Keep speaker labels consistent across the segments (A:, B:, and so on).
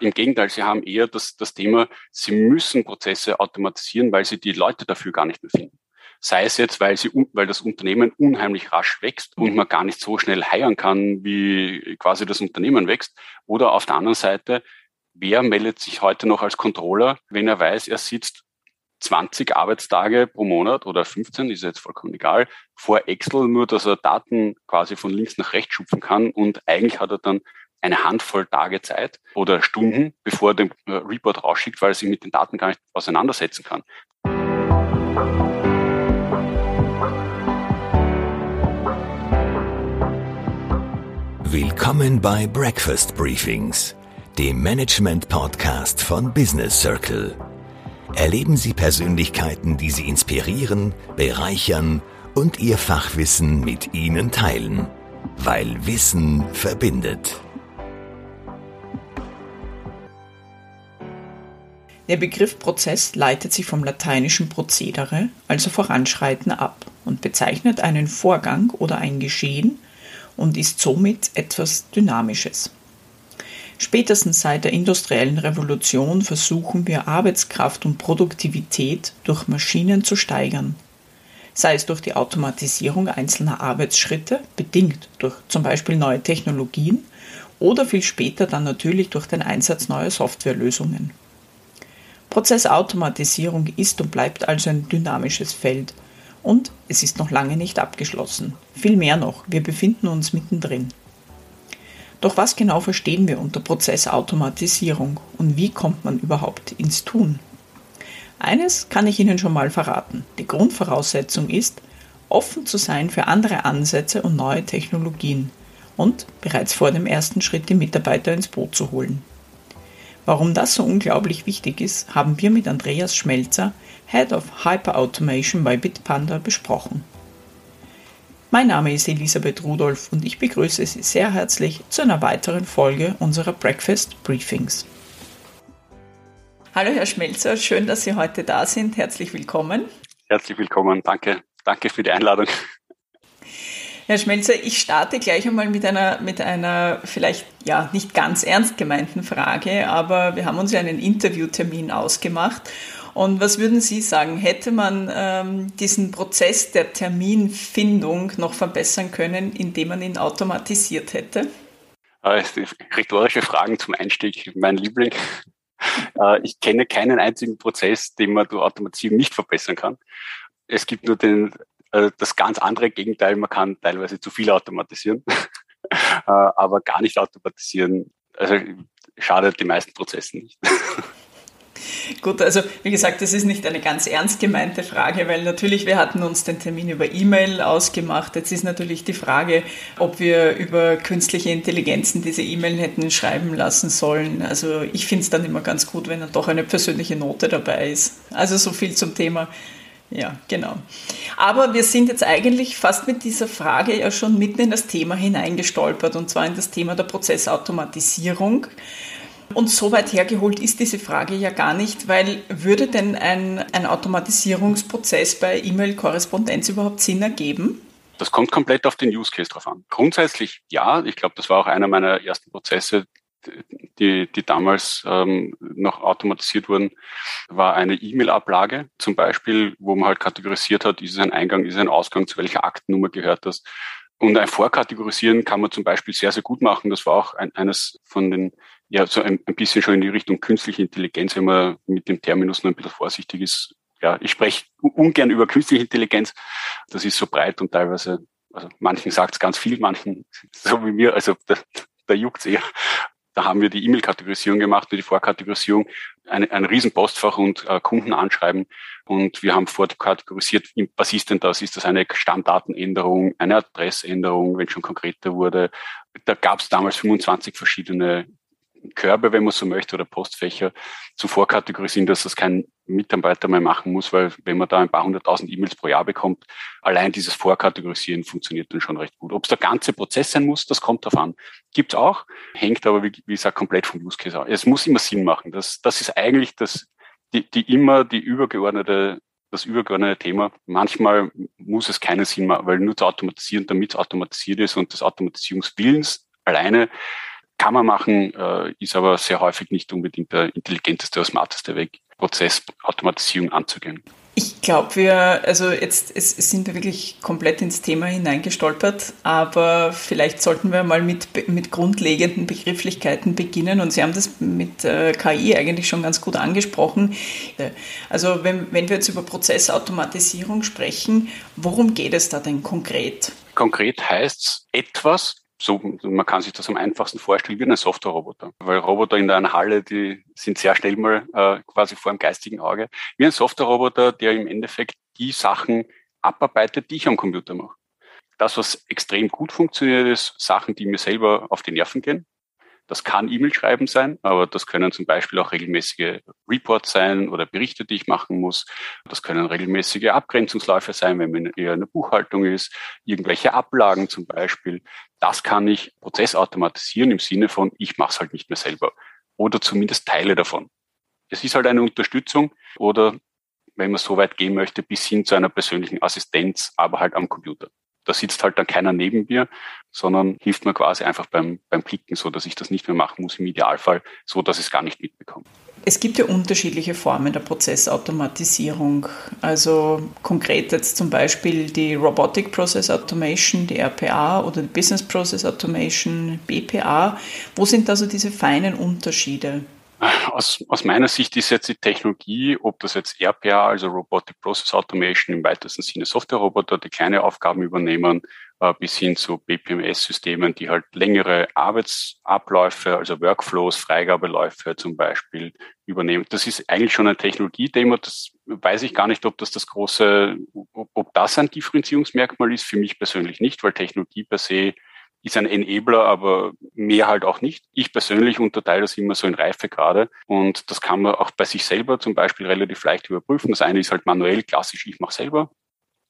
A: Im Gegenteil, sie haben eher das, das Thema, sie müssen Prozesse automatisieren, weil sie die Leute dafür gar nicht mehr finden. Sei es jetzt, weil, sie, weil das Unternehmen unheimlich rasch wächst und man gar nicht so schnell heiern kann, wie quasi das Unternehmen wächst. Oder auf der anderen Seite, wer meldet sich heute noch als Controller, wenn er weiß, er sitzt 20 Arbeitstage pro Monat oder 15, ist jetzt vollkommen egal, vor Excel, nur dass er Daten quasi von links nach rechts schupfen kann und eigentlich hat er dann eine Handvoll Tage Zeit oder Stunden, bevor er den äh, Report rausschickt, weil er sich mit den Daten gar nicht auseinandersetzen kann.
B: Willkommen bei Breakfast Briefings, dem Management-Podcast von Business Circle. Erleben Sie Persönlichkeiten, die Sie inspirieren, bereichern und Ihr Fachwissen mit Ihnen teilen, weil Wissen verbindet.
C: Der Begriff Prozess leitet sich vom lateinischen Prozedere, also Voranschreiten, ab und bezeichnet einen Vorgang oder ein Geschehen, und ist somit etwas Dynamisches. Spätestens seit der industriellen Revolution versuchen wir Arbeitskraft und Produktivität durch Maschinen zu steigern, sei es durch die Automatisierung einzelner Arbeitsschritte, bedingt durch zum Beispiel neue Technologien, oder viel später dann natürlich durch den Einsatz neuer Softwarelösungen. Prozessautomatisierung ist und bleibt also ein dynamisches Feld, und es ist noch lange nicht abgeschlossen. Viel mehr noch, wir befinden uns mittendrin. Doch was genau verstehen wir unter Prozessautomatisierung und wie kommt man überhaupt ins Tun? Eines kann ich Ihnen schon mal verraten. Die Grundvoraussetzung ist, offen zu sein für andere Ansätze und neue Technologien und bereits vor dem ersten Schritt die Mitarbeiter ins Boot zu holen. Warum das so unglaublich wichtig ist, haben wir mit Andreas Schmelzer, Head of Hyper Automation bei Bitpanda, besprochen. Mein Name ist Elisabeth Rudolph und ich begrüße Sie sehr herzlich zu einer weiteren Folge unserer Breakfast Briefings. Hallo Herr Schmelzer, schön, dass Sie heute da sind. Herzlich willkommen.
A: Herzlich willkommen, danke. Danke für die Einladung.
C: Herr Schmelzer, ich starte gleich einmal mit einer, mit einer vielleicht ja nicht ganz ernst gemeinten Frage, aber wir haben uns ja einen Interviewtermin ausgemacht. Und was würden Sie sagen, hätte man ähm, diesen Prozess der Terminfindung noch verbessern können, indem man ihn automatisiert hätte?
A: Äh, rhetorische Fragen zum Einstieg, mein Liebling. Äh, ich kenne keinen einzigen Prozess, den man durch Automatisierung nicht verbessern kann. Es gibt nur den äh, das ganz andere Gegenteil, man kann teilweise zu viel automatisieren, äh, aber gar nicht automatisieren. Also schadet die meisten Prozessen nicht.
C: Gut, also wie gesagt, das ist nicht eine ganz ernst gemeinte Frage, weil natürlich wir hatten uns den Termin über E-Mail ausgemacht. Jetzt ist natürlich die Frage, ob wir über künstliche Intelligenzen diese E-Mail hätten schreiben lassen sollen. Also ich finde es dann immer ganz gut, wenn dann doch eine persönliche Note dabei ist. Also so viel zum Thema ja, genau. Aber wir sind jetzt eigentlich fast mit dieser Frage ja schon mitten in das Thema hineingestolpert, und zwar in das Thema der Prozessautomatisierung. Und so weit hergeholt ist diese Frage ja gar nicht, weil würde denn ein, ein Automatisierungsprozess bei E-Mail-Korrespondenz überhaupt Sinn ergeben?
A: Das kommt komplett auf den Use Case drauf an. Grundsätzlich ja. Ich glaube, das war auch einer meiner ersten Prozesse, die, die damals ähm, noch automatisiert wurden, war eine E-Mail-Ablage zum Beispiel, wo man halt kategorisiert hat, ist es ein Eingang, ist es ein Ausgang, zu welcher Aktennummer gehört das. Und ein Vorkategorisieren kann man zum Beispiel sehr, sehr gut machen. Das war auch ein, eines von den, ja, so ein, ein bisschen schon in die Richtung künstliche Intelligenz, wenn man mit dem Terminus noch ein bisschen vorsichtig ist. Ja, ich spreche ungern über künstliche Intelligenz. Das ist so breit und teilweise, also manchen sagt es ganz viel, manchen so wie mir, also da, da juckt's eher. Da haben wir die E-Mail-Kategorisierung gemacht, die Vorkategorisierung, ein, ein Riesenpostfach und äh, Kunden anschreiben. Und wir haben vorkategorisiert, was ist denn das? Ist das eine Stammdatenänderung, eine Adressänderung, wenn schon konkreter wurde? Da gab es damals 25 verschiedene Körbe, wenn man so möchte, oder Postfächer zu vorkategorisieren, dass das kein Mitarbeiter mehr machen muss, weil wenn man da ein paar hunderttausend E-Mails pro Jahr bekommt, allein dieses Vorkategorisieren funktioniert dann schon recht gut. Ob es der ganze Prozess sein muss, das kommt darauf an. Gibt es auch, hängt aber, wie, wie gesagt, komplett vom Use Case ab. Es muss immer Sinn machen. Das, das ist eigentlich das, die, die immer die übergeordnete das übergeordnete Thema. Manchmal muss es keinen Sinn machen, weil nur zu automatisieren, damit es automatisiert ist und des Automatisierungswillens alleine kann man machen, äh, ist aber sehr häufig nicht unbedingt der intelligenteste oder smarteste Weg, Prozessautomatisierung anzugehen.
C: Ich glaube, wir, also jetzt es, sind wir wirklich komplett ins Thema hineingestolpert, aber vielleicht sollten wir mal mit, mit grundlegenden Begrifflichkeiten beginnen und Sie haben das mit äh, KI eigentlich schon ganz gut angesprochen. Also wenn, wenn wir jetzt über Prozessautomatisierung sprechen, worum geht es da denn konkret?
A: Konkret heißt es etwas, so, man kann sich das am einfachsten vorstellen wie ein Softwareroboter. Weil Roboter in einer Halle, die sind sehr schnell mal äh, quasi vor dem geistigen Auge. Wie ein Softwareroboter, der im Endeffekt die Sachen abarbeitet, die ich am Computer mache. Das, was extrem gut funktioniert, ist Sachen, die mir selber auf die Nerven gehen. Das kann E-Mail schreiben sein, aber das können zum Beispiel auch regelmäßige Reports sein oder Berichte, die ich machen muss. Das können regelmäßige Abgrenzungsläufe sein, wenn man eher eine Buchhaltung ist, irgendwelche Ablagen zum Beispiel. Das kann ich prozessautomatisieren im Sinne von, ich mache es halt nicht mehr selber oder zumindest Teile davon. Es ist halt eine Unterstützung oder wenn man so weit gehen möchte, bis hin zu einer persönlichen Assistenz, aber halt am Computer da sitzt halt dann keiner neben mir, sondern hilft mir quasi einfach beim, beim Klicken, so dass ich das nicht mehr machen muss, im Idealfall, so dass ich es gar nicht mitbekomme.
C: Es gibt ja unterschiedliche Formen der Prozessautomatisierung. Also konkret jetzt zum Beispiel die Robotic Process Automation, die RPA oder die Business Process Automation, BPA. Wo sind also diese feinen Unterschiede?
A: Aus, aus meiner Sicht ist jetzt die Technologie, ob das jetzt RPA, also Robotic Process Automation im weitesten Sinne Softwareroboter, die kleine Aufgaben übernehmen, äh, bis hin zu BPMS-Systemen, die halt längere Arbeitsabläufe, also Workflows, Freigabeläufe zum Beispiel übernehmen. Das ist eigentlich schon ein Technologiethema. Das weiß ich gar nicht, ob das das große, ob, ob das ein Differenzierungsmerkmal ist. Für mich persönlich nicht, weil Technologie per se ist ein Enabler, aber mehr halt auch nicht. Ich persönlich unterteile das immer so in Reifegrade und das kann man auch bei sich selber zum Beispiel relativ leicht überprüfen. Das eine ist halt manuell, klassisch, ich mache selber.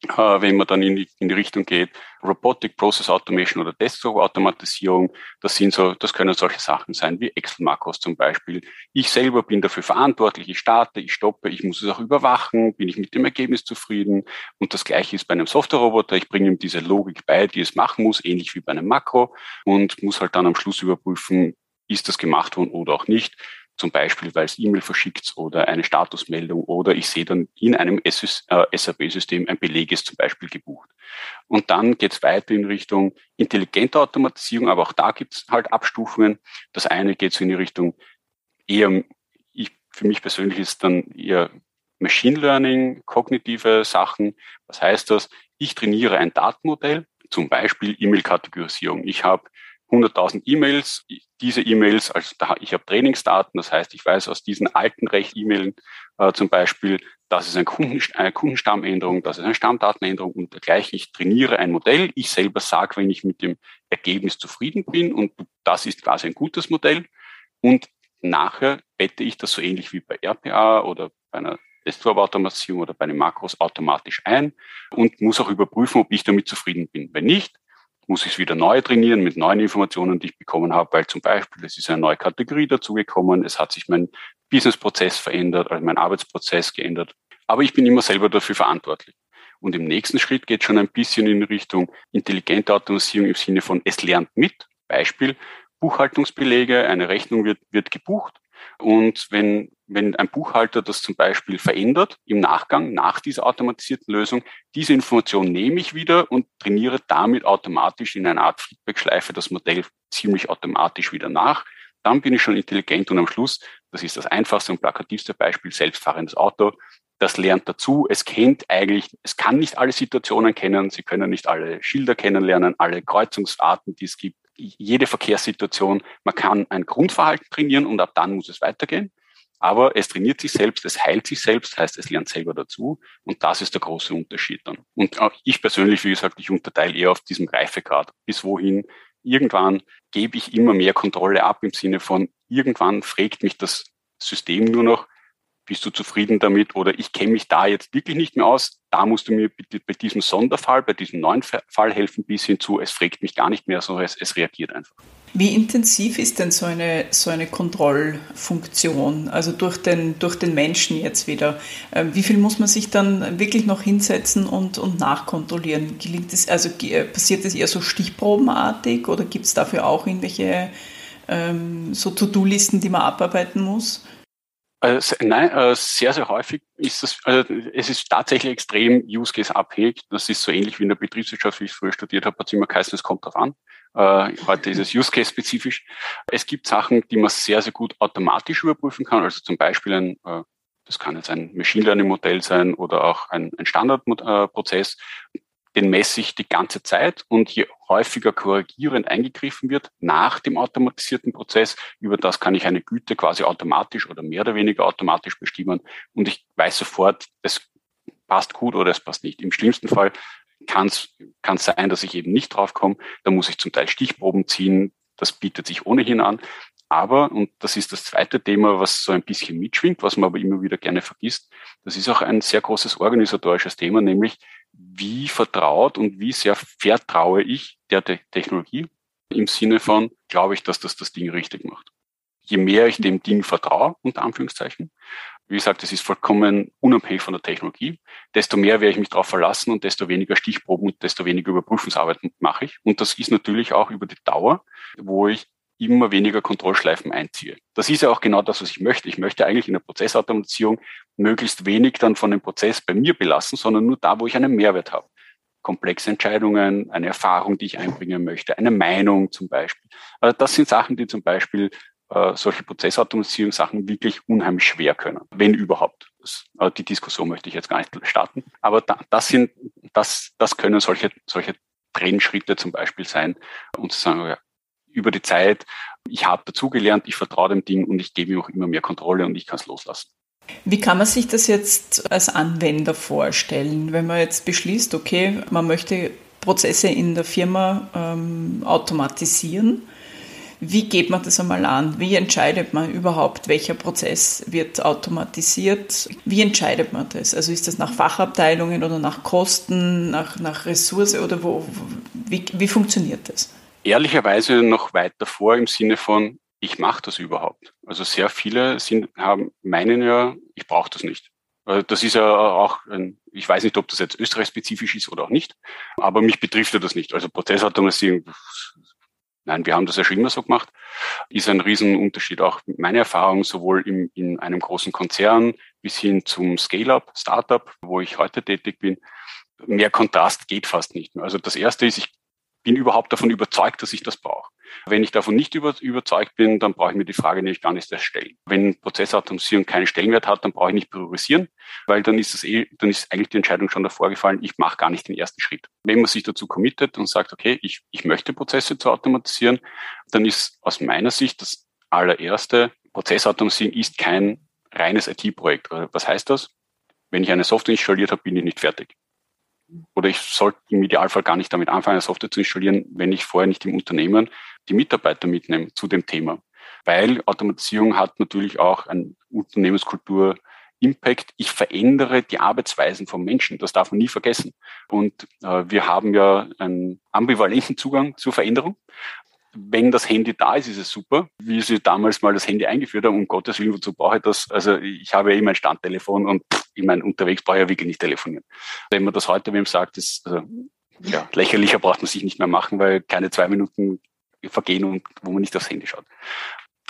A: Äh, wenn man dann in die, in die Richtung geht, Robotic Process Automation oder Desktop-Automatisierung, das sind so, das können solche Sachen sein wie Excel-Makros zum Beispiel. Ich selber bin dafür verantwortlich, ich starte, ich stoppe, ich muss es auch überwachen, bin ich mit dem Ergebnis zufrieden. Und das gleiche ist bei einem Software-Roboter, ich bringe ihm diese Logik bei, die es machen muss, ähnlich wie bei einem Makro und muss halt dann am Schluss überprüfen, ist das gemacht worden oder auch nicht zum Beispiel, weil es E-Mail verschickt oder eine Statusmeldung oder ich sehe dann in einem SAP-System äh, ein Beleg ist zum Beispiel gebucht. Und dann geht es weiter in Richtung intelligente Automatisierung, aber auch da gibt es halt Abstufungen. Das eine geht so in die Richtung eher, ich, für mich persönlich ist dann eher Machine Learning, kognitive Sachen. Was heißt das? Ich trainiere ein Datenmodell, zum Beispiel E-Mail-Kategorisierung. Ich habe 100.000 E-Mails. Diese E-Mails, also da, ich habe Trainingsdaten, das heißt, ich weiß aus diesen alten Recht-E-Mailen äh, zum Beispiel, das ist ein Kunden, eine Kundenstammänderung, das ist eine Stammdatenänderung und dergleichen. Ich trainiere ein Modell. Ich selber sage, wenn ich mit dem Ergebnis zufrieden bin und das ist quasi ein gutes Modell. Und nachher bette ich das so ähnlich wie bei RPA oder bei einer Desktop-Automatisierung oder bei den Makros automatisch ein und muss auch überprüfen, ob ich damit zufrieden bin. Wenn nicht, muss ich es wieder neu trainieren mit neuen Informationen, die ich bekommen habe, weil zum Beispiel es ist eine neue Kategorie dazugekommen, es hat sich mein Businessprozess verändert, also mein Arbeitsprozess geändert. Aber ich bin immer selber dafür verantwortlich. Und im nächsten Schritt geht schon ein bisschen in Richtung intelligente Automatisierung im Sinne von es lernt mit. Beispiel, Buchhaltungsbelege, eine Rechnung wird, wird gebucht und wenn, wenn ein Buchhalter das zum Beispiel verändert im Nachgang, nach dieser automatisierten Lösung, diese Information nehme ich wieder und trainiere damit automatisch in einer Art Feedback-Schleife das Modell ziemlich automatisch wieder nach. Dann bin ich schon intelligent und am Schluss, das ist das einfachste und plakativste Beispiel, selbstfahrendes Auto. Das lernt dazu. Es kennt eigentlich, es kann nicht alle Situationen kennen. Sie können nicht alle Schilder kennenlernen, alle Kreuzungsarten, die es gibt jede Verkehrssituation, man kann ein Grundverhalten trainieren und ab dann muss es weitergehen. Aber es trainiert sich selbst, es heilt sich selbst, heißt, es lernt selber dazu. Und das ist der große Unterschied dann. Und auch ich persönlich, wie gesagt, ich unterteile eher auf diesem Reifegrad, bis wohin irgendwann gebe ich immer mehr Kontrolle ab im Sinne von, irgendwann fragt mich das System nur noch, bist du zufrieden damit oder ich kenne mich da jetzt wirklich nicht mehr aus, da musst du mir bitte bei diesem Sonderfall, bei diesem neuen Fall helfen, bis hin zu, es fragt mich gar nicht mehr, sondern es, es reagiert einfach.
C: Wie intensiv ist denn so eine, so eine Kontrollfunktion, also durch den, durch den Menschen jetzt wieder? Ähm, wie viel muss man sich dann wirklich noch hinsetzen und, und nachkontrollieren? Gelingt es, also passiert das eher so stichprobenartig oder gibt es dafür auch irgendwelche ähm, so To-Do-Listen, die man abarbeiten muss?
A: Also, nein, äh, sehr, sehr häufig ist das, also es ist tatsächlich extrem Use Case abhängig. Das ist so ähnlich wie in der Betriebswirtschaft, wie ich früher studiert habe, hat es immer geheißen, es kommt drauf an. Äh, heute ist es Use Case spezifisch. Es gibt Sachen, die man sehr, sehr gut automatisch überprüfen kann. Also zum Beispiel ein, äh, das kann jetzt ein Machine Learning Modell sein oder auch ein, ein Standardprozess den messe ich die ganze Zeit und je häufiger korrigierend eingegriffen wird nach dem automatisierten Prozess, über das kann ich eine Güte quasi automatisch oder mehr oder weniger automatisch bestimmen und ich weiß sofort, es passt gut oder es passt nicht. Im schlimmsten Fall kann es sein, dass ich eben nicht draufkomme. Da muss ich zum Teil Stichproben ziehen. Das bietet sich ohnehin an. Aber, und das ist das zweite Thema, was so ein bisschen mitschwingt, was man aber immer wieder gerne vergisst, das ist auch ein sehr großes organisatorisches Thema, nämlich wie vertraut und wie sehr vertraue ich der Technologie im Sinne von, glaube ich, dass das das Ding richtig macht. Je mehr ich dem Ding vertraue, unter Anführungszeichen, wie gesagt, es ist vollkommen unabhängig von der Technologie, desto mehr werde ich mich darauf verlassen und desto weniger Stichproben und desto weniger Überprüfungsarbeit mache ich. Und das ist natürlich auch über die Dauer, wo ich immer weniger Kontrollschleifen einziehe. Das ist ja auch genau das, was ich möchte. Ich möchte eigentlich in der Prozessautomatisierung möglichst wenig dann von dem Prozess bei mir belassen, sondern nur da, wo ich einen Mehrwert habe. Komplexe Entscheidungen, eine Erfahrung, die ich einbringen möchte, eine Meinung zum Beispiel. Also das sind Sachen, die zum Beispiel äh, solche Prozessautomatisierungssachen wirklich unheimlich schwer können, wenn überhaupt. Das, äh, die Diskussion möchte ich jetzt gar nicht starten. Aber da, das sind, das, das können solche, solche Trennschritte zum Beispiel sein, und zu sagen, ja, über die Zeit, ich habe dazugelernt, ich vertraue dem Ding und ich gebe ihm auch immer mehr Kontrolle und ich kann es loslassen.
C: Wie kann man sich das jetzt als Anwender vorstellen, wenn man jetzt beschließt, okay, man möchte Prozesse in der Firma ähm, automatisieren? Wie geht man das einmal an? Wie entscheidet man überhaupt, welcher Prozess wird automatisiert? Wie entscheidet man das? Also ist das nach Fachabteilungen oder nach Kosten, nach, nach Ressource oder wo, wie, wie funktioniert das?
A: Ehrlicherweise noch weit davor im Sinne von, ich mache das überhaupt. Also sehr viele sind, haben, meinen ja, ich brauche das nicht. Das ist ja auch, ein, ich weiß nicht, ob das jetzt österreichspezifisch ist oder auch nicht, aber mich betrifft ja das nicht. Also Prozessautomatisierung, nein, wir haben das ja schon immer so gemacht, ist ein Riesenunterschied. Auch meine Erfahrung sowohl im, in einem großen Konzern bis hin zum Scale-up, Startup, wo ich heute tätig bin, mehr Kontrast geht fast nicht. Also das erste ist, ich bin überhaupt davon überzeugt, dass ich das brauche. Wenn ich davon nicht über, überzeugt bin, dann brauche ich mir die Frage nämlich gar nicht erst stellen. Wenn Prozessautomatisierung keinen Stellenwert hat, dann brauche ich nicht priorisieren, weil dann ist es eh, dann ist eigentlich die Entscheidung schon davor gefallen, ich mache gar nicht den ersten Schritt. Wenn man sich dazu committet und sagt, okay, ich, ich möchte Prozesse zu automatisieren, dann ist aus meiner Sicht das allererste, Prozessautomatisierung ist kein reines IT-Projekt. Was heißt das? Wenn ich eine Software installiert habe, bin ich nicht fertig oder ich sollte im Idealfall gar nicht damit anfangen, eine Software zu installieren, wenn ich vorher nicht im Unternehmen die Mitarbeiter mitnehme zu dem Thema. Weil Automatisierung hat natürlich auch ein Unternehmenskultur Impact. Ich verändere die Arbeitsweisen von Menschen. Das darf man nie vergessen. Und äh, wir haben ja einen ambivalenten Zugang zur Veränderung wenn das Handy da ist, ist es super. Wie sie damals mal das Handy eingeführt haben, um Gottes Willen, wozu brauche ich das? Also ich habe ja immer ein Standtelefon und ich meine, unterwegs brauche ich ja wirklich nicht telefonieren. Wenn man das heute wem sagt, ist also, ja, lächerlicher braucht man sich nicht mehr machen, weil keine zwei Minuten vergehen und wo man nicht aufs Handy schaut.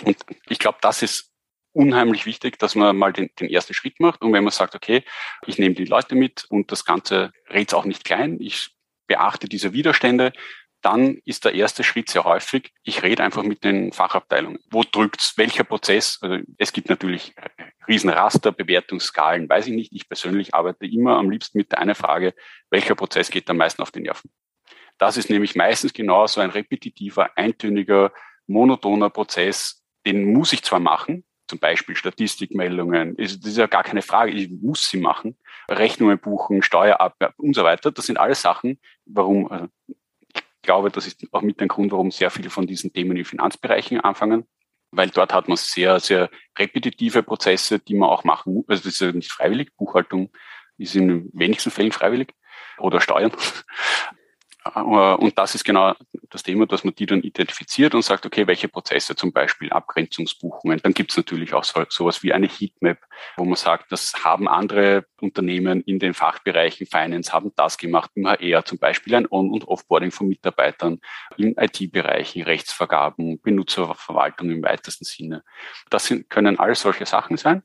A: Und ich glaube, das ist unheimlich wichtig, dass man mal den, den ersten Schritt macht. Und wenn man sagt, okay, ich nehme die Leute mit und das Ganze redet auch nicht klein, ich beachte diese Widerstände, dann ist der erste Schritt sehr häufig, ich rede einfach mit den Fachabteilungen. Wo drückt's? Welcher Prozess? Also es gibt natürlich Riesenraster, Bewertungsskalen, weiß ich nicht. Ich persönlich arbeite immer am liebsten mit der einen Frage, welcher Prozess geht am meisten auf den Nerven? Das ist nämlich meistens genau so ein repetitiver, eintöniger, monotoner Prozess. Den muss ich zwar machen, zum Beispiel Statistikmeldungen, das ist ja gar keine Frage, ich muss sie machen, Rechnungen buchen, Steuerabgabe und so weiter. Das sind alles Sachen, warum also glaube, das ist auch mit dem Grund, warum sehr viele von diesen Themen in Finanzbereichen anfangen, weil dort hat man sehr, sehr repetitive Prozesse, die man auch machen muss. Also das ist ja nicht freiwillig. Buchhaltung ist in wenigsten Fällen freiwillig oder Steuern. Äh, und das ist genau das Thema, dass man die dann identifiziert und sagt, okay, welche Prozesse, zum Beispiel Abgrenzungsbuchungen. Dann gibt es natürlich auch so, sowas wie eine Heatmap, wo man sagt, das haben andere Unternehmen in den Fachbereichen Finance, haben das gemacht im HR, zum Beispiel ein On- und Offboarding von Mitarbeitern im IT-Bereich, Rechtsvergaben, Benutzerverwaltung im weitesten Sinne. Das sind, können alles solche Sachen sein.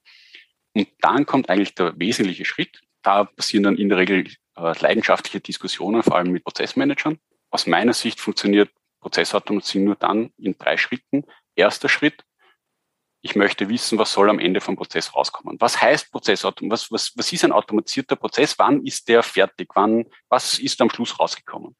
A: Und dann kommt eigentlich der wesentliche Schritt. Da passieren dann in der Regel leidenschaftliche Diskussionen, vor allem mit Prozessmanagern. Aus meiner Sicht funktioniert Prozessautomation nur dann in drei Schritten. Erster Schritt, ich möchte wissen, was soll am Ende vom Prozess rauskommen. Was heißt Prozessautomation? Was, was, was ist ein automatisierter Prozess? Wann ist der fertig? Wann, was ist am Schluss rausgekommen?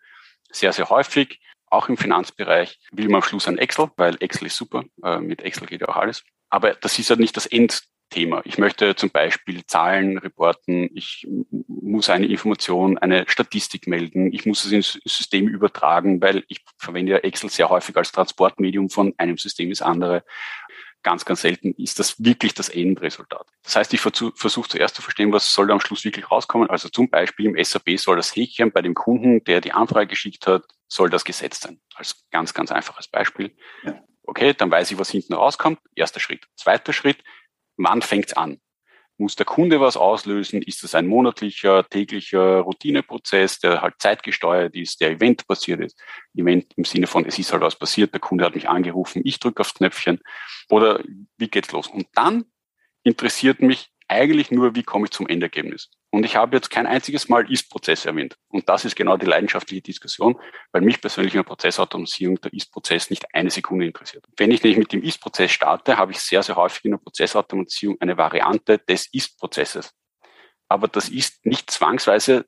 A: Sehr, sehr häufig, auch im Finanzbereich, will man am Schluss ein Excel, weil Excel ist super. Äh, mit Excel geht ja auch alles. Aber das ist ja nicht das End, Thema. Ich möchte zum Beispiel Zahlen reporten, ich muss eine Information, eine Statistik melden, ich muss es ins System übertragen, weil ich verwende ja Excel sehr häufig als Transportmedium von einem System ins andere. Ganz, ganz selten ist das wirklich das Endresultat. Das heißt, ich versuche zuerst zu verstehen, was soll da am Schluss wirklich rauskommen. Also zum Beispiel im SAP soll das Häkchen bei dem Kunden, der die Anfrage geschickt hat, soll das gesetzt sein. Als ganz, ganz einfaches Beispiel. Ja. Okay, dann weiß ich, was hinten rauskommt. Erster Schritt. Zweiter Schritt wann fängt's an? Muss der Kunde was auslösen? Ist das ein monatlicher, täglicher Routineprozess, der halt zeitgesteuert ist, der eventbasiert ist? Event im Sinne von, es ist halt was passiert, der Kunde hat mich angerufen, ich drücke aufs Knöpfchen. Oder wie geht's los? Und dann interessiert mich eigentlich nur, wie komme ich zum Endergebnis. Und ich habe jetzt kein einziges Mal Ist-Prozess erwähnt. Und das ist genau die leidenschaftliche Diskussion, weil mich persönlich in der Prozessautomatisierung der Ist-Prozess nicht eine Sekunde interessiert. Wenn ich nämlich mit dem Ist-Prozess starte, habe ich sehr, sehr häufig in der Prozessautomatisierung eine Variante des Ist-Prozesses. Aber das ist nicht zwangsweise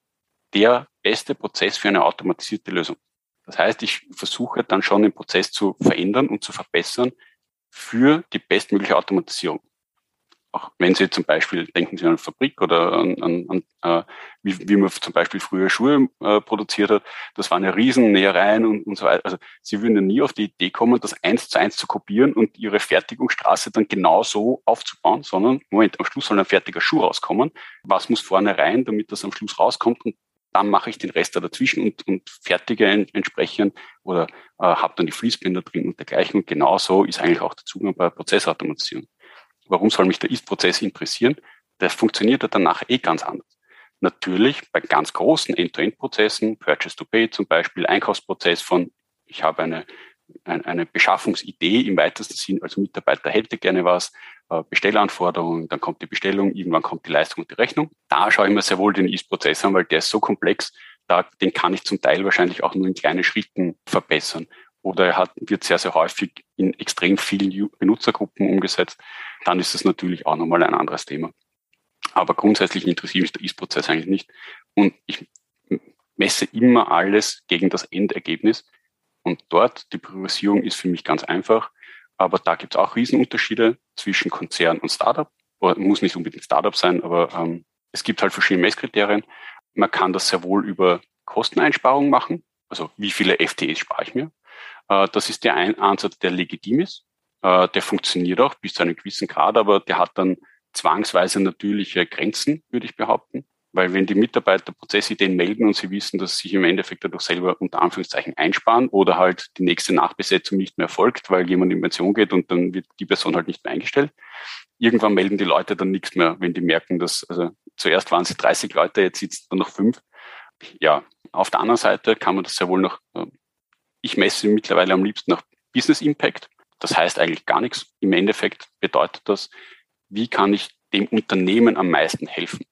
A: der beste Prozess für eine automatisierte Lösung. Das heißt, ich versuche dann schon den Prozess zu verändern und zu verbessern für die bestmögliche Automatisierung auch wenn Sie zum Beispiel, denken Sie an eine Fabrik oder an, an, an äh, wie, wie man zum Beispiel früher Schuhe äh, produziert hat, das waren ja riesen Nähereien und, und so weiter. Also Sie würden ja nie auf die Idee kommen, das eins zu eins zu kopieren und Ihre Fertigungsstraße dann genau so aufzubauen, sondern, Moment, am Schluss soll ein fertiger Schuh rauskommen. Was muss vorne rein, damit das am Schluss rauskommt und dann mache ich den Rest da dazwischen und, und fertige entsprechend oder äh, habe dann die Fließbänder drin und dergleichen. Und genauso ist eigentlich auch der Zugang bei Prozessautomation warum soll mich der Ist-Prozess interessieren? Das funktioniert ja danach eh ganz anders. Natürlich bei ganz großen End-to-End-Prozessen, Purchase-to-Pay zum Beispiel, Einkaufsprozess von, ich habe eine, eine Beschaffungsidee im weitesten Sinn, also Mitarbeiter hätte gerne was, äh, Bestellanforderungen, dann kommt die Bestellung, irgendwann kommt die Leistung und die Rechnung. Da schaue ich mir sehr wohl den Ist-Prozess an, weil der ist so komplex, da, den kann ich zum Teil wahrscheinlich auch nur in kleinen Schritten verbessern oder er hat, wird sehr, sehr häufig in extrem vielen Benutzergruppen umgesetzt, dann ist es natürlich auch nochmal ein anderes Thema. Aber grundsätzlich interessiert mich der Ist-Prozess eigentlich nicht. Und ich messe immer alles gegen das Endergebnis. Und dort, die Priorisierung ist für mich ganz einfach. Aber da gibt es auch Riesenunterschiede zwischen Konzern und Startup. Oder muss nicht unbedingt Startup sein, aber ähm, es gibt halt verschiedene Messkriterien. Man kann das sehr wohl über Kosteneinsparungen machen. Also wie viele FTEs spare ich mir? Äh, das ist der ein Ansatz, der legitim ist. Äh, der funktioniert auch bis zu einem gewissen Grad, aber der hat dann zwangsweise natürliche Grenzen, würde ich behaupten. Weil wenn die Mitarbeiter Prozessideen melden und sie wissen, dass sie sich im Endeffekt dadurch selber unter Anführungszeichen einsparen oder halt die nächste Nachbesetzung nicht mehr folgt, weil jemand in Pension geht und dann wird die Person halt nicht mehr eingestellt. Irgendwann melden die Leute dann nichts mehr, wenn die merken, dass, also zuerst waren sie 30 Leute, jetzt sitzen da noch fünf. Ja, auf der anderen Seite kann man das sehr wohl noch äh, ich messe mittlerweile am liebsten nach Business Impact. Das heißt eigentlich gar nichts. Im Endeffekt bedeutet das, wie kann ich dem Unternehmen am meisten helfen?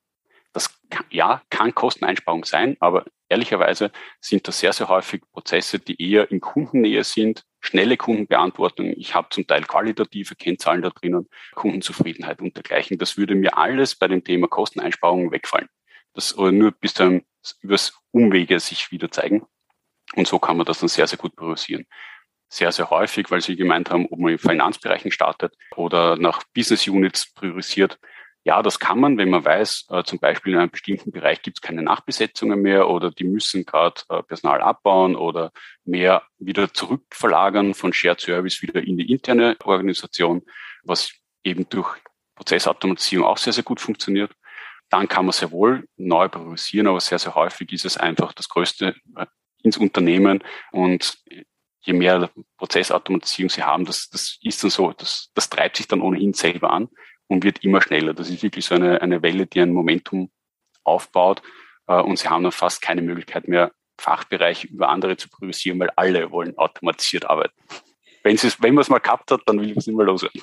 A: Das kann, ja, kann Kosteneinsparung sein, aber ehrlicherweise sind das sehr, sehr häufig Prozesse, die eher in Kundennähe sind, schnelle Kundenbeantwortung. Ich habe zum Teil qualitative Kennzahlen da drinnen, Kundenzufriedenheit und dergleichen. Das würde mir alles bei dem Thema Kosteneinsparung wegfallen. Das nur bis dann übers Umwege sich wieder zeigen. Und so kann man das dann sehr, sehr gut priorisieren. Sehr, sehr häufig, weil Sie gemeint haben, ob man in Finanzbereichen startet oder nach Business Units priorisiert. Ja, das kann man, wenn man weiß, äh, zum Beispiel in einem bestimmten Bereich gibt es keine Nachbesetzungen mehr oder die müssen gerade äh, Personal abbauen oder mehr wieder zurückverlagern von Shared Service wieder in die interne Organisation, was eben durch Prozessautomatisierung auch sehr, sehr gut funktioniert. Dann kann man sehr wohl neu priorisieren, aber sehr, sehr häufig ist es einfach das größte äh, ins Unternehmen und je mehr Prozessautomatisierung sie haben, das, das ist dann so, das, das treibt sich dann ohnehin selber an und wird immer schneller. Das ist wirklich so eine, eine Welle, die ein Momentum aufbaut äh, und sie haben dann fast keine Möglichkeit mehr, Fachbereiche über andere zu priorisieren, weil alle wollen automatisiert arbeiten wenn, wenn man es mal gehabt hat, dann will man es nicht mehr loswerden.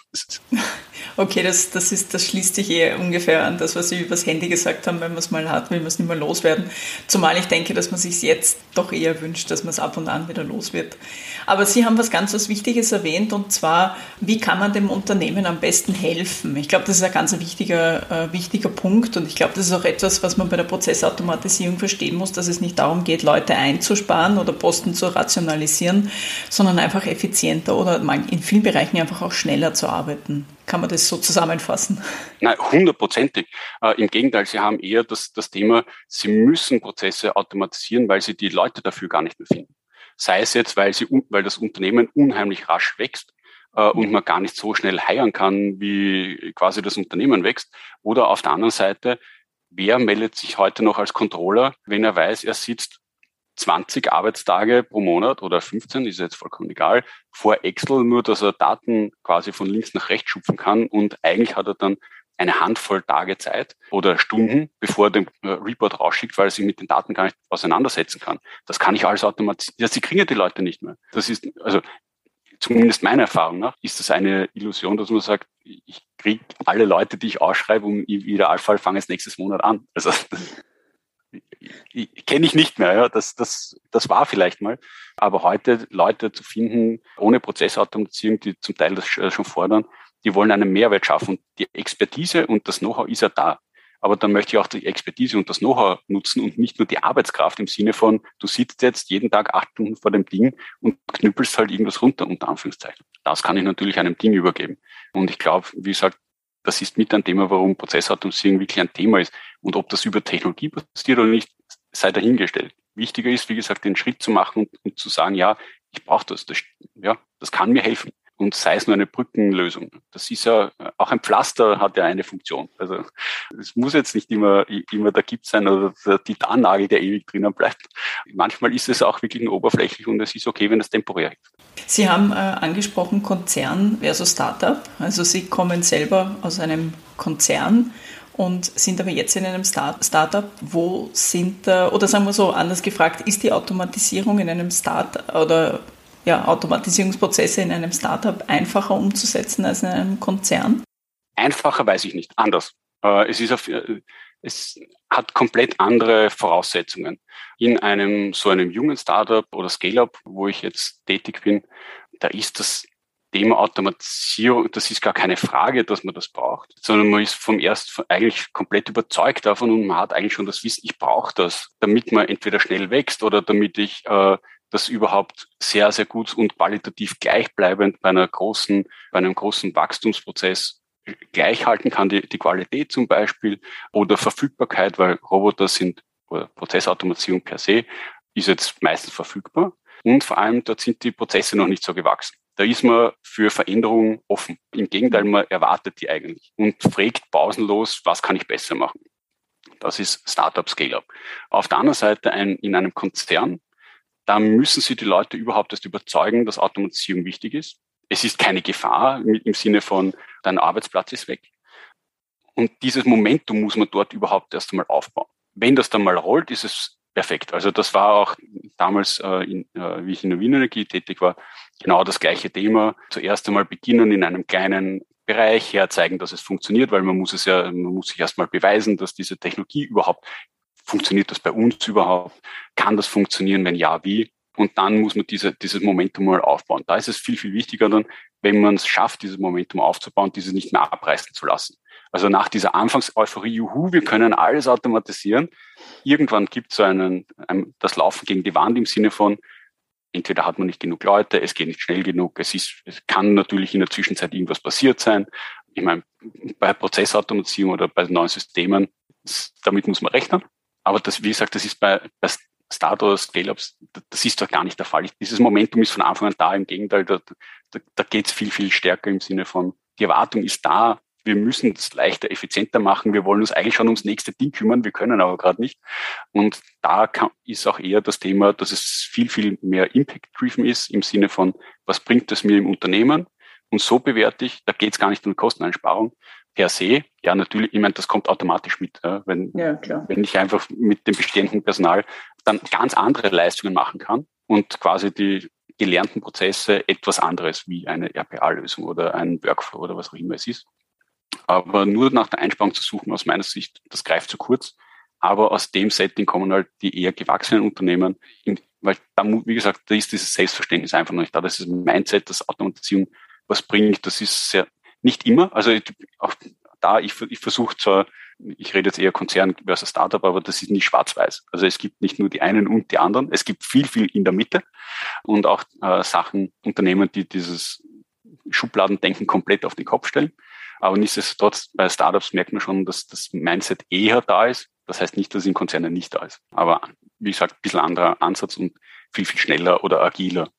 C: Okay, das, das, ist, das schließt sich eher ungefähr an das, was Sie über das Handy gesagt haben. Wenn man es mal hat, will man es nicht mehr loswerden. Zumal ich denke, dass man sich jetzt doch eher wünscht, dass man es ab und an wieder los wird. Aber Sie haben was ganz was Wichtiges erwähnt und zwar, wie kann man dem Unternehmen am besten helfen? Ich glaube, das ist ein ganz wichtiger, äh, wichtiger Punkt und ich glaube, das ist auch etwas, was man bei der Prozessautomatisierung verstehen muss, dass es nicht darum geht, Leute einzusparen oder Posten zu rationalisieren, sondern einfach effizienter effizienter oder in vielen Bereichen einfach auch schneller zu arbeiten. Kann man das so zusammenfassen?
A: Nein, hundertprozentig. Äh, Im Gegenteil, Sie haben eher das, das Thema, Sie müssen Prozesse automatisieren, weil Sie die Leute dafür gar nicht mehr finden. Sei es jetzt, weil, sie, weil das Unternehmen unheimlich rasch wächst äh, und man gar nicht so schnell heiern kann, wie quasi das Unternehmen wächst. Oder auf der anderen Seite, wer meldet sich heute noch als Controller, wenn er weiß, er sitzt 20 Arbeitstage pro Monat oder 15, ist jetzt vollkommen egal, vor Excel, nur dass er Daten quasi von links nach rechts schupfen kann und eigentlich hat er dann eine Handvoll Tage Zeit oder Stunden, bevor er den äh, Report rausschickt, weil er sich mit den Daten gar nicht auseinandersetzen kann. Das kann ich alles automatisieren. Ja, sie kriegen ja die Leute nicht mehr. Das ist, also zumindest meiner Erfahrung nach, ist das eine Illusion, dass man sagt, ich kriege alle Leute, die ich ausschreibe und im Idealfall fange es nächstes Monat an. Also kenne ich nicht mehr. Ja. Das, das, das war vielleicht mal. Aber heute Leute zu finden, ohne Prozessautomatisierung, die zum Teil das schon fordern, die wollen einen Mehrwert schaffen. Die Expertise und das Know-how ist ja da. Aber dann möchte ich auch die Expertise und das Know-how nutzen und nicht nur die Arbeitskraft im Sinne von, du sitzt jetzt jeden Tag acht Stunden vor dem Ding und knüppelst halt irgendwas runter, unter Anführungszeichen. Das kann ich natürlich einem Ding übergeben. Und ich glaube, wie gesagt, das ist mit ein Thema, warum Prozessautomatisierung wirklich ein Thema ist. Und ob das über Technologie passiert oder nicht, sei dahingestellt. Wichtiger ist, wie gesagt, den Schritt zu machen und, und zu sagen, ja, ich brauche das, das, ja, das kann mir helfen. Und sei es nur eine Brückenlösung. Das ist ja, auch ein Pflaster hat ja eine Funktion. Also es muss jetzt nicht immer, immer der Gips sein oder der Titannagel, der ewig drinnen bleibt. Manchmal ist es auch wirklich oberflächlich und es ist okay, wenn es temporär ist.
C: Sie haben äh, angesprochen Konzern versus Startup. Also Sie kommen selber aus einem Konzern und sind aber jetzt in einem Start Startup. Wo sind, äh, oder sagen wir so anders gefragt, ist die Automatisierung in einem Start oder ja, Automatisierungsprozesse in einem Startup einfacher umzusetzen als in einem Konzern?
A: Einfacher weiß ich nicht, anders. Äh, es, ist auf, äh, es hat komplett andere Voraussetzungen. In einem so einem jungen Startup oder Scale-up, wo ich jetzt tätig bin, da ist das Thema Automatisierung, das ist gar keine Frage, dass man das braucht, sondern man ist vom ersten eigentlich komplett überzeugt davon und man hat eigentlich schon das Wissen, ich brauche das, damit man entweder schnell wächst oder damit ich äh, das überhaupt sehr, sehr gut und qualitativ gleichbleibend bei einer großen, bei einem großen Wachstumsprozess gleichhalten kann, die, die Qualität zum Beispiel oder Verfügbarkeit, weil Roboter sind oder Prozessautomatisierung per se ist jetzt meistens verfügbar. Und vor allem dort sind die Prozesse noch nicht so gewachsen. Da ist man für Veränderungen offen. Im Gegenteil, man erwartet die eigentlich und fragt pausenlos, was kann ich besser machen. Das ist Startup Scale-up. Auf der anderen Seite ein, in einem Konzern, da müssen Sie die Leute überhaupt erst überzeugen, dass Automatisierung wichtig ist. Es ist keine Gefahr im Sinne von, dein Arbeitsplatz ist weg. Und dieses Momentum muss man dort überhaupt erst einmal aufbauen. Wenn das dann mal rollt, ist es perfekt. Also das war auch damals, äh, in, äh, wie ich in der Wiener Energie tätig war, genau das gleiche Thema. Zuerst einmal beginnen in einem kleinen Bereich herzeigen, dass es funktioniert, weil man muss es ja, man muss sich erstmal beweisen, dass diese Technologie überhaupt funktioniert das bei uns überhaupt? Kann das funktionieren? Wenn ja, wie? Und dann muss man diese, dieses Momentum mal aufbauen. Da ist es viel, viel wichtiger dann, wenn man es schafft, dieses Momentum aufzubauen, dieses nicht mehr abreißen zu lassen. Also nach dieser Anfangseuphorie, juhu, wir können alles automatisieren. Irgendwann gibt es so einen, ein, das Laufen gegen die Wand im Sinne von, entweder hat man nicht genug Leute, es geht nicht schnell genug, es ist, es kann natürlich in der Zwischenzeit irgendwas passiert sein. Ich meine, bei Prozessautomatisierung oder bei neuen Systemen, damit muss man rechnen. Aber das, wie gesagt, das ist bei, bei Start oder Scale-Ups, das ist doch gar nicht der Fall. Dieses Momentum ist von Anfang an da. Im Gegenteil, da, da, da geht es viel, viel stärker im Sinne von, die Erwartung ist da, wir müssen das leichter, effizienter machen. Wir wollen uns eigentlich schon ums nächste Ding kümmern, wir können aber gerade nicht. Und da kann, ist auch eher das Thema, dass es viel, viel mehr Impact-driven ist im Sinne von, was bringt es mir im Unternehmen? Und so bewerte ich, da geht es gar nicht um Kosteneinsparung per se. Ja, natürlich, ich meine, das kommt automatisch mit. Ja, wenn, ja, wenn ich einfach mit dem bestehenden Personal dann ganz andere Leistungen machen kann und quasi die gelernten Prozesse etwas anderes wie eine RPA-Lösung oder ein Workflow oder was auch immer es ist. Aber nur nach der Einsparung zu suchen, aus meiner Sicht, das greift zu kurz. Aber aus dem Setting kommen halt die eher gewachsenen Unternehmen, weil da, wie gesagt, da ist dieses Selbstverständnis einfach noch nicht da. Das ist ein Mindset, das Automatisierung was bringt. Das ist sehr, nicht immer. Also auch da, ich, ich versuche zwar, ich rede jetzt eher Konzern versus Startup, aber das ist nicht schwarz-weiß. Also es gibt nicht nur die einen und die anderen. Es gibt viel, viel in der Mitte und auch äh, Sachen, Unternehmen, die dieses Schubladendenken komplett auf den Kopf stellen. Aber nichtsdestotrotz, bei Startups merkt man schon, dass das Mindset eher da ist. Das heißt nicht, dass in Konzernen nicht da ist. Aber wie gesagt, ein bisschen anderer Ansatz und viel, viel schneller oder agiler.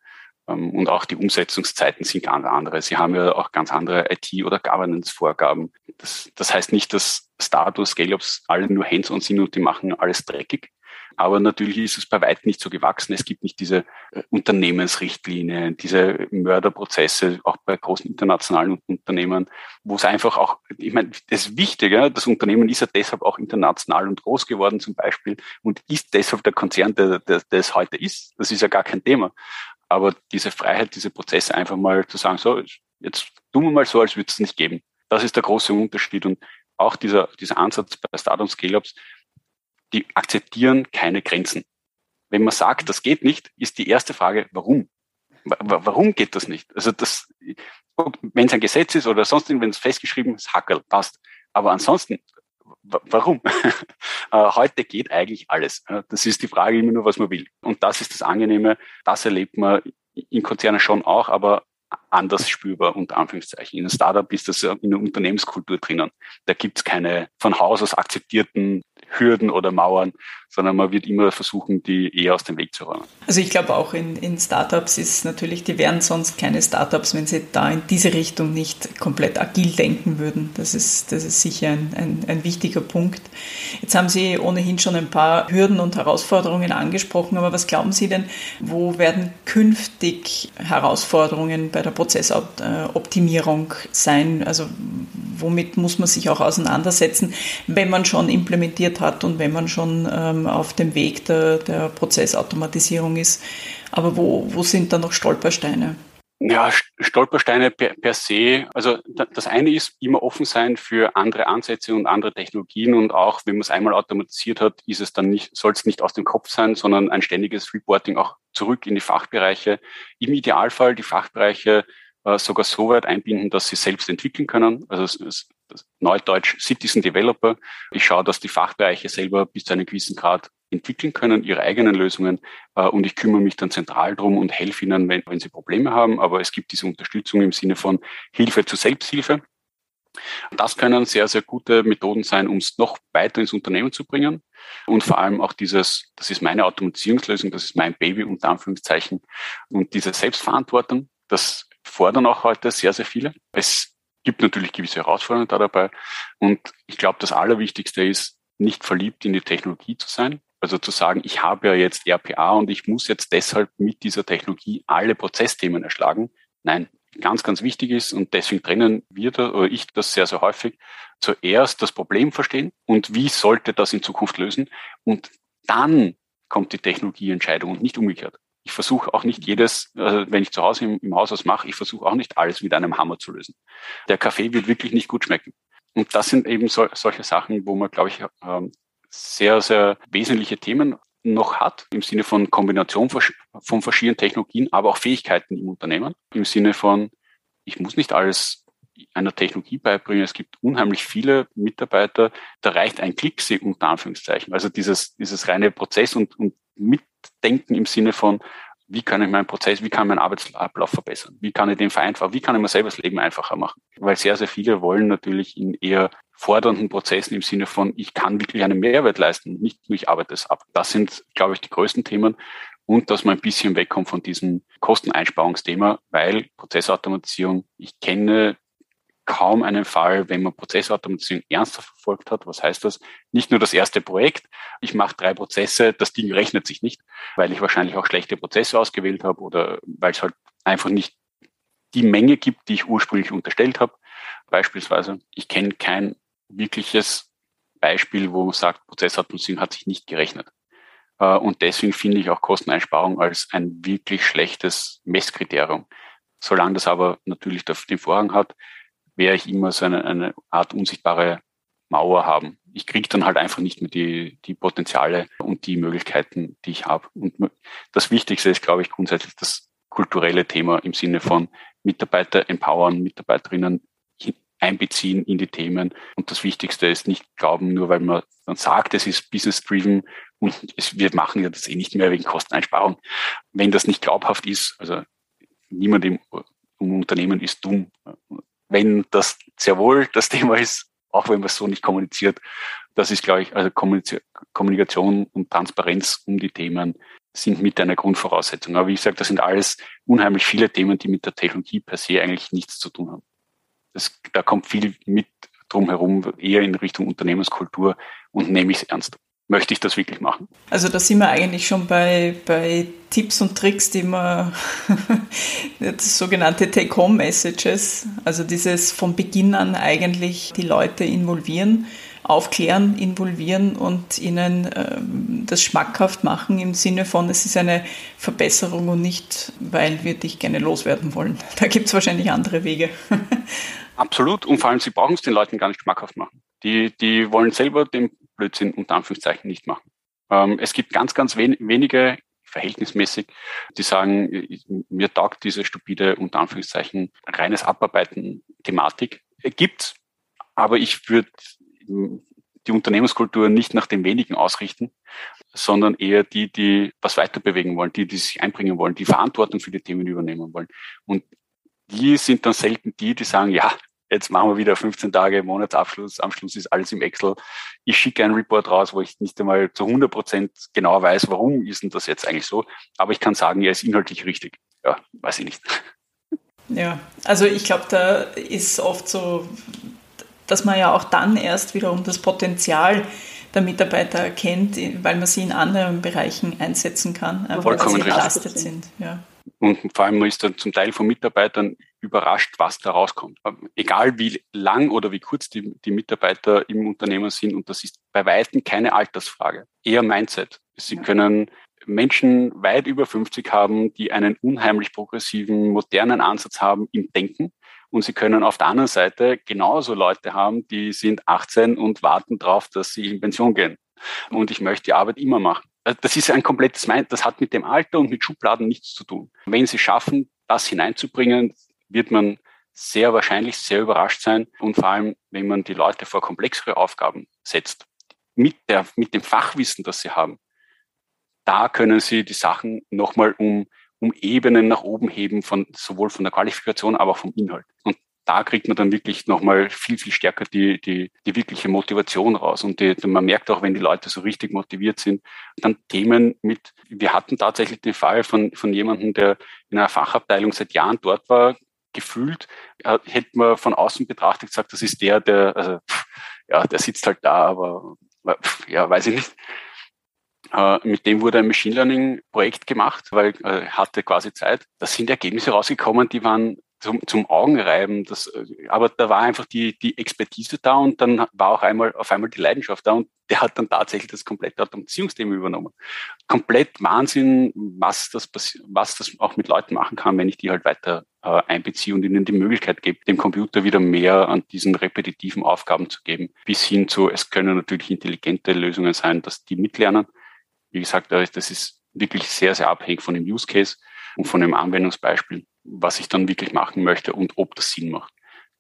A: Ähm, und auch die Umsetzungszeiten sind ganz andere. Sie haben ja auch ganz andere IT- oder Governance-Vorgaben. Das, das heißt nicht, dass Status, Scale-Ups alle nur hands-on sind und die machen alles dreckig. Aber natürlich ist es bei weitem nicht so gewachsen. Es gibt nicht diese äh, Unternehmensrichtlinien, diese Mörderprozesse, auch bei großen internationalen Unternehmen, wo es einfach auch, ich meine, das ist wichtig, das Unternehmen ist ja deshalb auch international und groß geworden zum Beispiel und ist deshalb der Konzern, der, der, der es heute ist. Das ist ja gar kein Thema. Aber diese Freiheit, diese Prozesse einfach mal zu sagen, so, jetzt tun wir mal so, als würde es nicht geben. Das ist der große Unterschied. Und auch dieser, dieser Ansatz bei Start- Scale-Ups, die akzeptieren keine Grenzen. Wenn man sagt, das geht nicht, ist die erste Frage, warum? Warum geht das nicht? Also das, wenn es ein Gesetz ist oder sonst wenn es festgeschrieben ist, Hackerl, passt. Aber ansonsten, warum? Äh, heute geht eigentlich alles. Das ist die Frage immer nur, was man will. Und das ist das Angenehme. Das erlebt man in Konzernen schon auch, aber anders spürbar, unter Anführungszeichen. In einem Startup ist das in der Unternehmenskultur drinnen. Da gibt es keine von Haus aus akzeptierten Hürden oder Mauern, sondern man wird immer versuchen, die eher aus dem Weg zu räumen.
C: Also ich glaube auch in, in Startups ist natürlich, die wären sonst keine Startups, wenn sie da in diese Richtung nicht komplett agil denken würden. Das ist, das ist sicher ein, ein, ein wichtiger Punkt. Jetzt haben Sie ohnehin schon ein paar Hürden und Herausforderungen angesprochen, aber was glauben Sie denn, wo werden künftig Herausforderungen bei der Prozessoptimierung sein? Also womit muss man sich auch auseinandersetzen, wenn man schon implementiert hat und wenn man schon ähm, auf dem Weg der, der Prozessautomatisierung ist. Aber wo, wo sind da noch Stolpersteine?
A: Ja, Stolpersteine per, per se. Also das eine ist immer offen sein für andere Ansätze und andere Technologien und auch wenn man es einmal automatisiert hat, ist es dann nicht, soll es nicht aus dem Kopf sein, sondern ein ständiges Reporting auch zurück in die Fachbereiche. Im Idealfall die Fachbereiche äh, sogar so weit einbinden, dass sie selbst entwickeln können. Also es, es, Neudeutsch Citizen Developer. Ich schaue, dass die Fachbereiche selber bis zu einem gewissen Grad entwickeln können, ihre eigenen Lösungen. Äh, und ich kümmere mich dann zentral drum und helfe ihnen, wenn, wenn sie Probleme haben. Aber es gibt diese Unterstützung im Sinne von Hilfe zur Selbsthilfe. Das können sehr, sehr gute Methoden sein, um es noch weiter ins Unternehmen zu bringen. Und vor allem auch dieses, das ist meine Automatisierungslösung, das ist mein Baby unter Anführungszeichen. Und diese Selbstverantwortung, das fordern auch heute sehr, sehr viele. Es gibt natürlich gewisse Herausforderungen da dabei. Und ich glaube, das Allerwichtigste ist, nicht verliebt in die Technologie zu sein. Also zu sagen, ich habe ja jetzt RPA und ich muss jetzt deshalb mit dieser Technologie alle Prozessthemen erschlagen. Nein, ganz, ganz wichtig ist und deswegen trennen wir da, oder ich das sehr, sehr häufig, zuerst das Problem verstehen und wie sollte das in Zukunft lösen und dann kommt die Technologieentscheidung und nicht umgekehrt ich versuche auch nicht jedes, also wenn ich zu Hause im, im Haus was mache, ich versuche auch nicht alles mit einem Hammer zu lösen. Der Kaffee wird wirklich nicht gut schmecken. Und das sind eben so, solche Sachen, wo man, glaube ich, ähm, sehr, sehr wesentliche Themen noch hat, im Sinne von Kombination von verschiedenen Technologien, aber auch Fähigkeiten im Unternehmen, im Sinne von, ich muss nicht alles einer Technologie beibringen. Es gibt unheimlich viele Mitarbeiter, da reicht ein Klick, unter Anführungszeichen. Also dieses, dieses reine Prozess und, und mitdenken im Sinne von, wie kann ich meinen Prozess, wie kann ich meinen Arbeitsablauf verbessern? Wie kann ich den vereinfachen? Wie kann ich mir selber das Leben einfacher machen? Weil sehr, sehr viele wollen natürlich in eher fordernden Prozessen im Sinne von, ich kann wirklich einen Mehrwert leisten, nicht nur ich arbeite es ab. Das sind, glaube ich, die größten Themen. Und dass man ein bisschen wegkommt von diesem Kosteneinsparungsthema, weil Prozessautomatisierung, ich kenne kaum einen Fall, wenn man Prozessautomatisierung ernsthaft verfolgt hat. Was heißt das? Nicht nur das erste Projekt, ich mache drei Prozesse, das Ding rechnet sich nicht, weil ich wahrscheinlich auch schlechte Prozesse ausgewählt habe oder weil es halt einfach nicht die Menge gibt, die ich ursprünglich unterstellt habe. Beispielsweise, ich kenne kein wirkliches Beispiel, wo man sagt, Prozessautomatisierung hat sich nicht gerechnet. Äh, und deswegen finde ich auch Kosteneinsparung als ein wirklich schlechtes Messkriterium. Solange das aber natürlich den Vorrang hat, werde ich immer so eine, eine Art unsichtbare Mauer haben. Ich kriege dann halt einfach nicht mehr die, die Potenziale und die Möglichkeiten, die ich habe. Und das Wichtigste ist, glaube ich, grundsätzlich das kulturelle Thema im Sinne von Mitarbeiter empowern, Mitarbeiterinnen einbeziehen in die Themen. Und das Wichtigste ist nicht glauben, nur weil man dann sagt, es ist business-driven und es, wir machen ja das eh nicht mehr wegen Kosteneinsparung. Wenn das nicht glaubhaft ist, also niemand im, im Unternehmen ist dumm. Wenn das sehr wohl das Thema ist, auch wenn man es so nicht kommuniziert, das ist, glaube ich, also Kommunikation und Transparenz um die Themen sind mit einer Grundvoraussetzung. Aber wie gesagt, das sind alles unheimlich viele Themen, die mit der Technologie per se eigentlich nichts zu tun haben. Das, da kommt viel mit drumherum, eher in Richtung Unternehmenskultur und nehme ich es ernst. Möchte ich das wirklich machen?
C: Also da sind wir eigentlich schon bei, bei Tipps und Tricks, die man, das sogenannte Take-Home-Messages, also dieses von Beginn an eigentlich die Leute involvieren aufklären, involvieren und ihnen ähm, das schmackhaft machen im Sinne von, es ist eine Verbesserung und nicht, weil wir dich gerne loswerden wollen. Da gibt es wahrscheinlich andere Wege.
A: Absolut. Und vor allem, sie brauchen es den Leuten gar nicht schmackhaft machen. Die, die wollen selber den Blödsinn unter Anführungszeichen nicht machen. Ähm, es gibt ganz, ganz wen, wenige verhältnismäßig, die sagen, mir taugt diese stupide, unter Anführungszeichen, reines Abarbeiten Thematik. Gibt, aber ich würde die Unternehmenskultur nicht nach den wenigen ausrichten, sondern eher die, die was weiter bewegen wollen, die, die sich einbringen wollen, die Verantwortung für die Themen übernehmen wollen. Und die sind dann selten die, die sagen, ja, jetzt machen wir wieder 15 Tage Monatsabschluss, am Schluss ist alles im Excel. Ich schicke einen Report raus, wo ich nicht einmal zu 100 Prozent genau weiß, warum ist denn das jetzt eigentlich so. Aber ich kann sagen, er ist inhaltlich richtig. Ja, weiß ich nicht.
C: Ja, also ich glaube, da ist oft so dass man ja auch dann erst wiederum das Potenzial der Mitarbeiter erkennt, weil man sie in anderen Bereichen einsetzen kann,
A: einfach weil sie belastet sind. Ja. Und vor allem man ist dann zum Teil von Mitarbeitern überrascht, was da rauskommt. Egal wie lang oder wie kurz die, die Mitarbeiter im Unternehmen sind, und das ist bei Weitem keine Altersfrage, eher Mindset. Sie ja. können Menschen weit über 50 haben, die einen unheimlich progressiven, modernen Ansatz haben im Denken und Sie können auf der anderen Seite genauso Leute haben, die sind 18 und warten darauf, dass sie in Pension gehen. Und ich möchte die Arbeit immer machen. Also das ist ein komplettes Mind. Das hat mit dem Alter und mit Schubladen nichts zu tun. Wenn Sie schaffen, das hineinzubringen, wird man sehr wahrscheinlich sehr überrascht sein. Und vor allem, wenn man die Leute vor komplexere Aufgaben setzt, mit, der, mit dem Fachwissen, das sie haben, da können sie die Sachen nochmal um um Ebenen nach oben heben, von, sowohl von der Qualifikation, aber auch vom Inhalt. Und da kriegt man dann wirklich nochmal viel, viel stärker die, die, die wirkliche Motivation raus. Und die, man merkt auch, wenn die Leute so richtig motiviert sind, dann Themen mit, wir hatten tatsächlich den Fall von, von jemandem, der in einer Fachabteilung seit Jahren dort war, gefühlt, hätte man von außen betrachtet gesagt, das ist der, der, also, ja, der sitzt halt da, aber, ja, weiß ich nicht. Äh, mit dem wurde ein Machine Learning Projekt gemacht, weil er äh, hatte quasi Zeit. Da sind Ergebnisse rausgekommen, die waren zum, zum Augenreiben. Das, äh, aber da war einfach die, die Expertise da und dann war auch einmal auf einmal die Leidenschaft da und der hat dann tatsächlich das komplette Automatisierungsthema übernommen. Komplett Wahnsinn, was das, was das auch mit Leuten machen kann, wenn ich die halt weiter äh, einbeziehe und ihnen die Möglichkeit gebe, dem Computer wieder mehr an diesen repetitiven Aufgaben zu geben, bis hin zu, es können natürlich intelligente Lösungen sein, dass die mitlernen wie gesagt, das ist wirklich sehr, sehr abhängig von dem Use Case und von dem Anwendungsbeispiel, was ich dann wirklich machen möchte und ob das Sinn macht.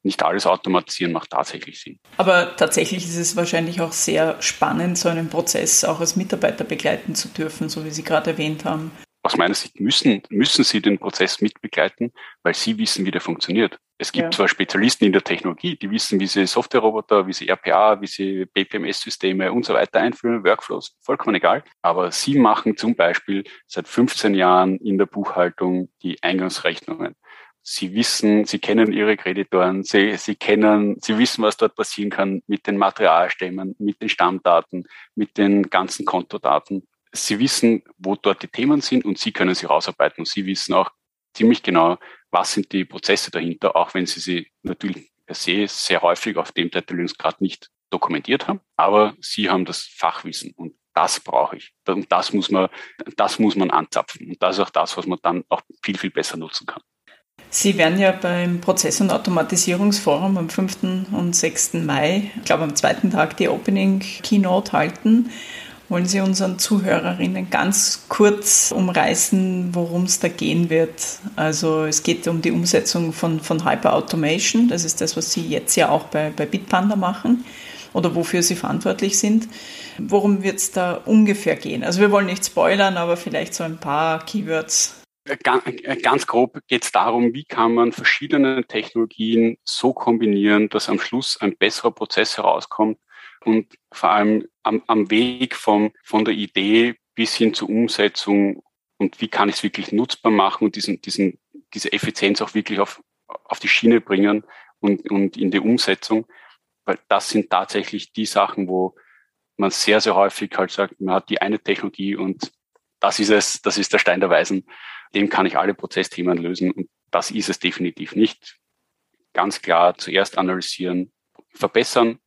A: Nicht alles automatisieren macht tatsächlich Sinn.
C: Aber tatsächlich ist es wahrscheinlich auch sehr spannend, so einen Prozess auch als Mitarbeiter begleiten zu dürfen, so wie Sie gerade erwähnt haben
A: aus meiner Sicht müssen, müssen sie den Prozess mitbegleiten, weil sie wissen, wie der funktioniert. Es gibt ja. zwar Spezialisten in der Technologie, die wissen, wie sie Softwareroboter, wie sie RPA, wie sie BPMS-Systeme und so weiter einführen, Workflows, vollkommen egal. Aber sie machen zum Beispiel seit 15 Jahren in der Buchhaltung die Eingangsrechnungen. Sie wissen, Sie kennen Ihre Kreditoren, Sie, Sie kennen, Sie wissen, was dort passieren kann mit den Materialstämmen, mit den Stammdaten, mit den ganzen Kontodaten. Sie wissen, wo dort die Themen sind und Sie können sie rausarbeiten und Sie wissen auch ziemlich genau, was sind die Prozesse dahinter, auch wenn Sie sie natürlich per se sehr häufig auf dem Detaillierungsgrad nicht dokumentiert haben, aber Sie haben das Fachwissen und das brauche ich. Und das muss man, das muss man anzapfen. Und das ist auch das, was man dann auch viel, viel besser nutzen kann.
C: Sie werden ja beim Prozess- und Automatisierungsforum am 5. und 6. Mai, ich glaube am zweiten Tag, die Opening Keynote halten. Wollen Sie unseren Zuhörerinnen ganz kurz umreißen, worum es da gehen wird? Also es geht um die Umsetzung von, von Hyper Automation. Das ist das, was Sie jetzt ja auch bei, bei Bitpanda machen oder wofür Sie verantwortlich sind. Worum wird es da ungefähr gehen? Also wir wollen nicht spoilern, aber vielleicht so ein paar Keywords.
A: Ganz grob geht es darum, wie kann man verschiedene Technologien so kombinieren, dass am Schluss ein besserer Prozess herauskommt und vor allem am, am Weg vom, von der Idee bis hin zur Umsetzung und wie kann ich es wirklich nutzbar machen und diesen, diesen, diese Effizienz auch wirklich auf, auf die Schiene bringen und, und in die Umsetzung. Weil das sind tatsächlich die Sachen, wo man sehr, sehr häufig halt sagt, man hat die eine Technologie und das ist es, das ist der Stein der Weisen. Dem kann ich alle Prozessthemen lösen und das ist es definitiv nicht. Ganz klar zuerst analysieren, verbessern,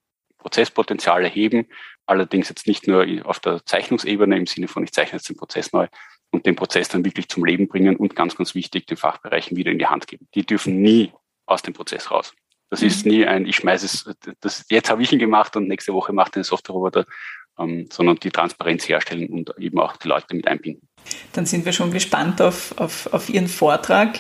A: Prozesspotenzial erheben, allerdings jetzt nicht nur auf der Zeichnungsebene im Sinne von ich zeichne jetzt den Prozess neu und den Prozess dann wirklich zum Leben bringen und ganz, ganz wichtig, den Fachbereichen wieder in die Hand geben. Die dürfen nie aus dem Prozess raus. Das mhm. ist nie ein, ich schmeiße es, das, jetzt habe ich ihn gemacht und nächste Woche macht den Softwareroboter, ähm, sondern die Transparenz herstellen und eben auch die Leute mit einbinden.
C: Dann sind wir schon gespannt auf, auf, auf Ihren Vortrag.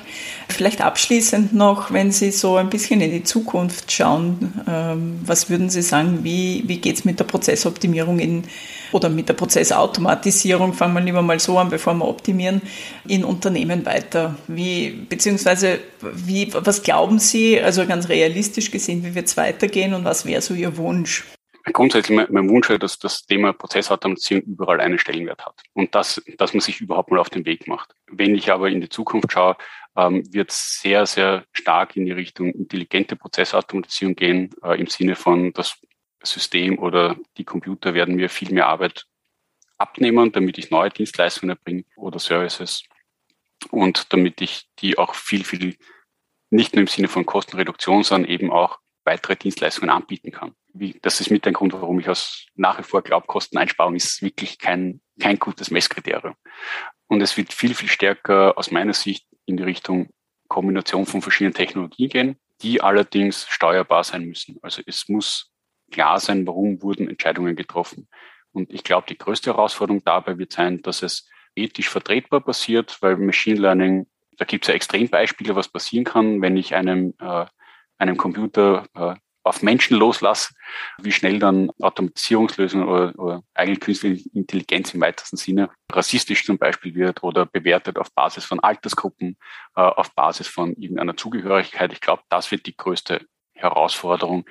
C: Vielleicht abschließend noch, wenn Sie so ein bisschen in die Zukunft schauen, ähm, was würden Sie sagen, wie, wie geht es mit der Prozessoptimierung in, oder mit der Prozessautomatisierung, fangen wir lieber mal so an, bevor wir optimieren, in Unternehmen weiter? Wie, beziehungsweise, wie, was glauben Sie, also ganz realistisch gesehen, wie wird es weitergehen und was wäre so Ihr Wunsch?
A: Grundsätzlich mein, Wunsch, dass das Thema Prozessautomatisierung überall einen Stellenwert hat und dass, dass man sich überhaupt mal auf den Weg macht. Wenn ich aber in die Zukunft schaue, ähm, wird es sehr, sehr stark in die Richtung intelligente Prozessautomatisierung gehen, äh, im Sinne von das System oder die Computer werden mir viel mehr Arbeit abnehmen, damit ich neue Dienstleistungen erbringe oder Services und damit ich die auch viel, viel nicht nur im Sinne von Kostenreduktion, sondern eben auch weitere Dienstleistungen anbieten kann. Wie, das ist mit ein Grund, warum ich aus nach wie vor glaube, Kosteneinsparung ist wirklich kein, kein gutes Messkriterium. Und es wird viel, viel stärker aus meiner Sicht in die Richtung Kombination von verschiedenen Technologien gehen, die allerdings steuerbar sein müssen. Also es muss klar sein, warum wurden Entscheidungen getroffen. Und ich glaube, die größte Herausforderung dabei wird sein, dass es ethisch vertretbar passiert, weil Machine Learning, da gibt es ja Extrembeispiele, was passieren kann, wenn ich einem äh, einem Computer äh, auf Menschen loslasse, wie schnell dann Automatisierungslösungen oder, oder eigentlich künstliche Intelligenz im weitesten Sinne rassistisch zum Beispiel wird oder bewertet auf Basis von Altersgruppen, äh, auf Basis von irgendeiner Zugehörigkeit. Ich glaube, das wird die größte Herausforderung,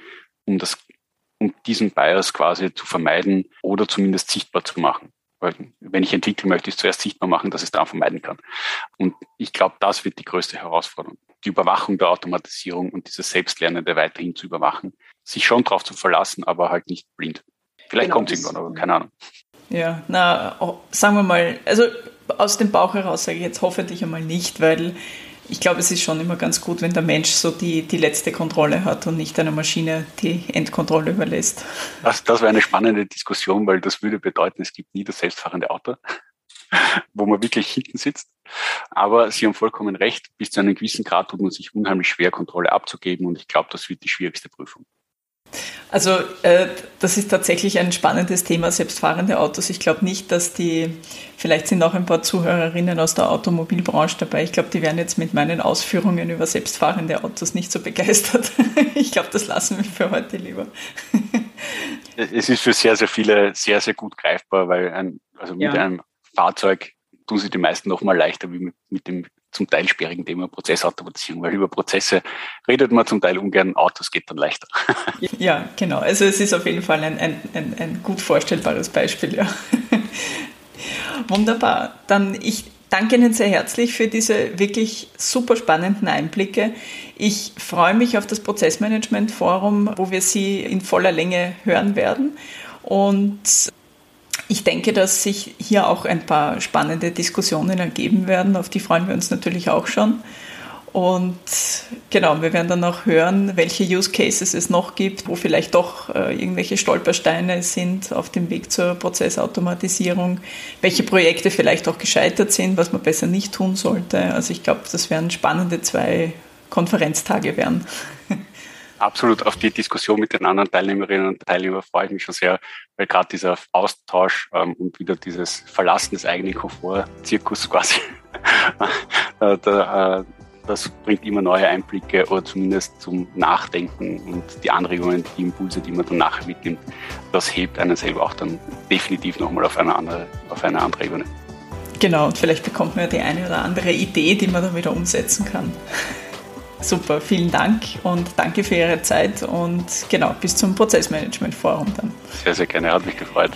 A: um das, um diesen Bias quasi zu vermeiden oder zumindest sichtbar zu machen. Weil wenn ich entwickeln möchte, ist zuerst sichtbar machen, dass es da vermeiden kann. Und ich glaube, das wird die größte Herausforderung die Überwachung der Automatisierung und dieses Selbstlernende weiterhin zu überwachen. Sich schon darauf zu verlassen, aber halt nicht blind. Vielleicht genau, kommt es irgendwann, aber keine Ahnung.
C: Ja, na, oh, sagen wir mal, also aus dem Bauch heraus sage ich jetzt hoffentlich einmal nicht, weil ich glaube, es ist schon immer ganz gut, wenn der Mensch so die, die letzte Kontrolle hat und nicht einer Maschine die Endkontrolle überlässt.
A: Das, das wäre eine spannende Diskussion, weil das würde bedeuten, es gibt nie das selbstfahrende Auto. wo man wirklich hinten sitzt. Aber Sie haben vollkommen recht, bis zu einem gewissen Grad tut man sich unheimlich schwer, Kontrolle abzugeben und ich glaube, das wird die schwierigste Prüfung.
C: Also äh, das ist tatsächlich ein spannendes Thema, selbstfahrende Autos. Ich glaube nicht, dass die, vielleicht sind auch ein paar Zuhörerinnen aus der Automobilbranche dabei. Ich glaube, die werden jetzt mit meinen Ausführungen über selbstfahrende Autos nicht so begeistert. ich glaube, das lassen wir für heute lieber.
A: es ist für sehr, sehr viele sehr, sehr gut greifbar, weil ein, also mit ja. einem Fahrzeug tun sich die meisten noch mal leichter wie mit, mit dem zum Teil sperrigen Thema Prozessautomatisierung, weil über Prozesse redet man zum Teil ungern, Autos geht dann leichter.
C: Ja, genau. Also es ist auf jeden Fall ein, ein, ein, ein gut vorstellbares Beispiel, ja. Wunderbar. Dann ich danke Ihnen sehr herzlich für diese wirklich super spannenden Einblicke. Ich freue mich auf das Prozessmanagement Forum, wo wir Sie in voller Länge hören werden. Und ich denke, dass sich hier auch ein paar spannende Diskussionen ergeben werden. Auf die freuen wir uns natürlich auch schon. Und genau, wir werden dann auch hören, welche Use Cases es noch gibt, wo vielleicht doch äh, irgendwelche Stolpersteine sind auf dem Weg zur Prozessautomatisierung, welche Projekte vielleicht auch gescheitert sind, was man besser nicht tun sollte. Also ich glaube, das werden spannende zwei Konferenztage werden.
A: Absolut auf die Diskussion mit den anderen Teilnehmerinnen und Teilnehmern freue ich mich schon sehr, weil gerade dieser Austausch ähm, und wieder dieses Verlassen des eigenen Komfort-Zirkus quasi, da, da, äh, das bringt immer neue Einblicke oder zumindest zum Nachdenken und die Anregungen, die Impulse, die man dann nachher mitnimmt, das hebt einen selber auch dann definitiv nochmal auf eine andere, auf eine andere Ebene.
C: Genau, und vielleicht bekommt man ja die eine oder andere Idee, die man dann wieder umsetzen kann. Super, vielen Dank und danke für Ihre Zeit und genau, bis zum Prozessmanagement Forum dann.
A: Sehr, sehr gerne, hat mich gefreut.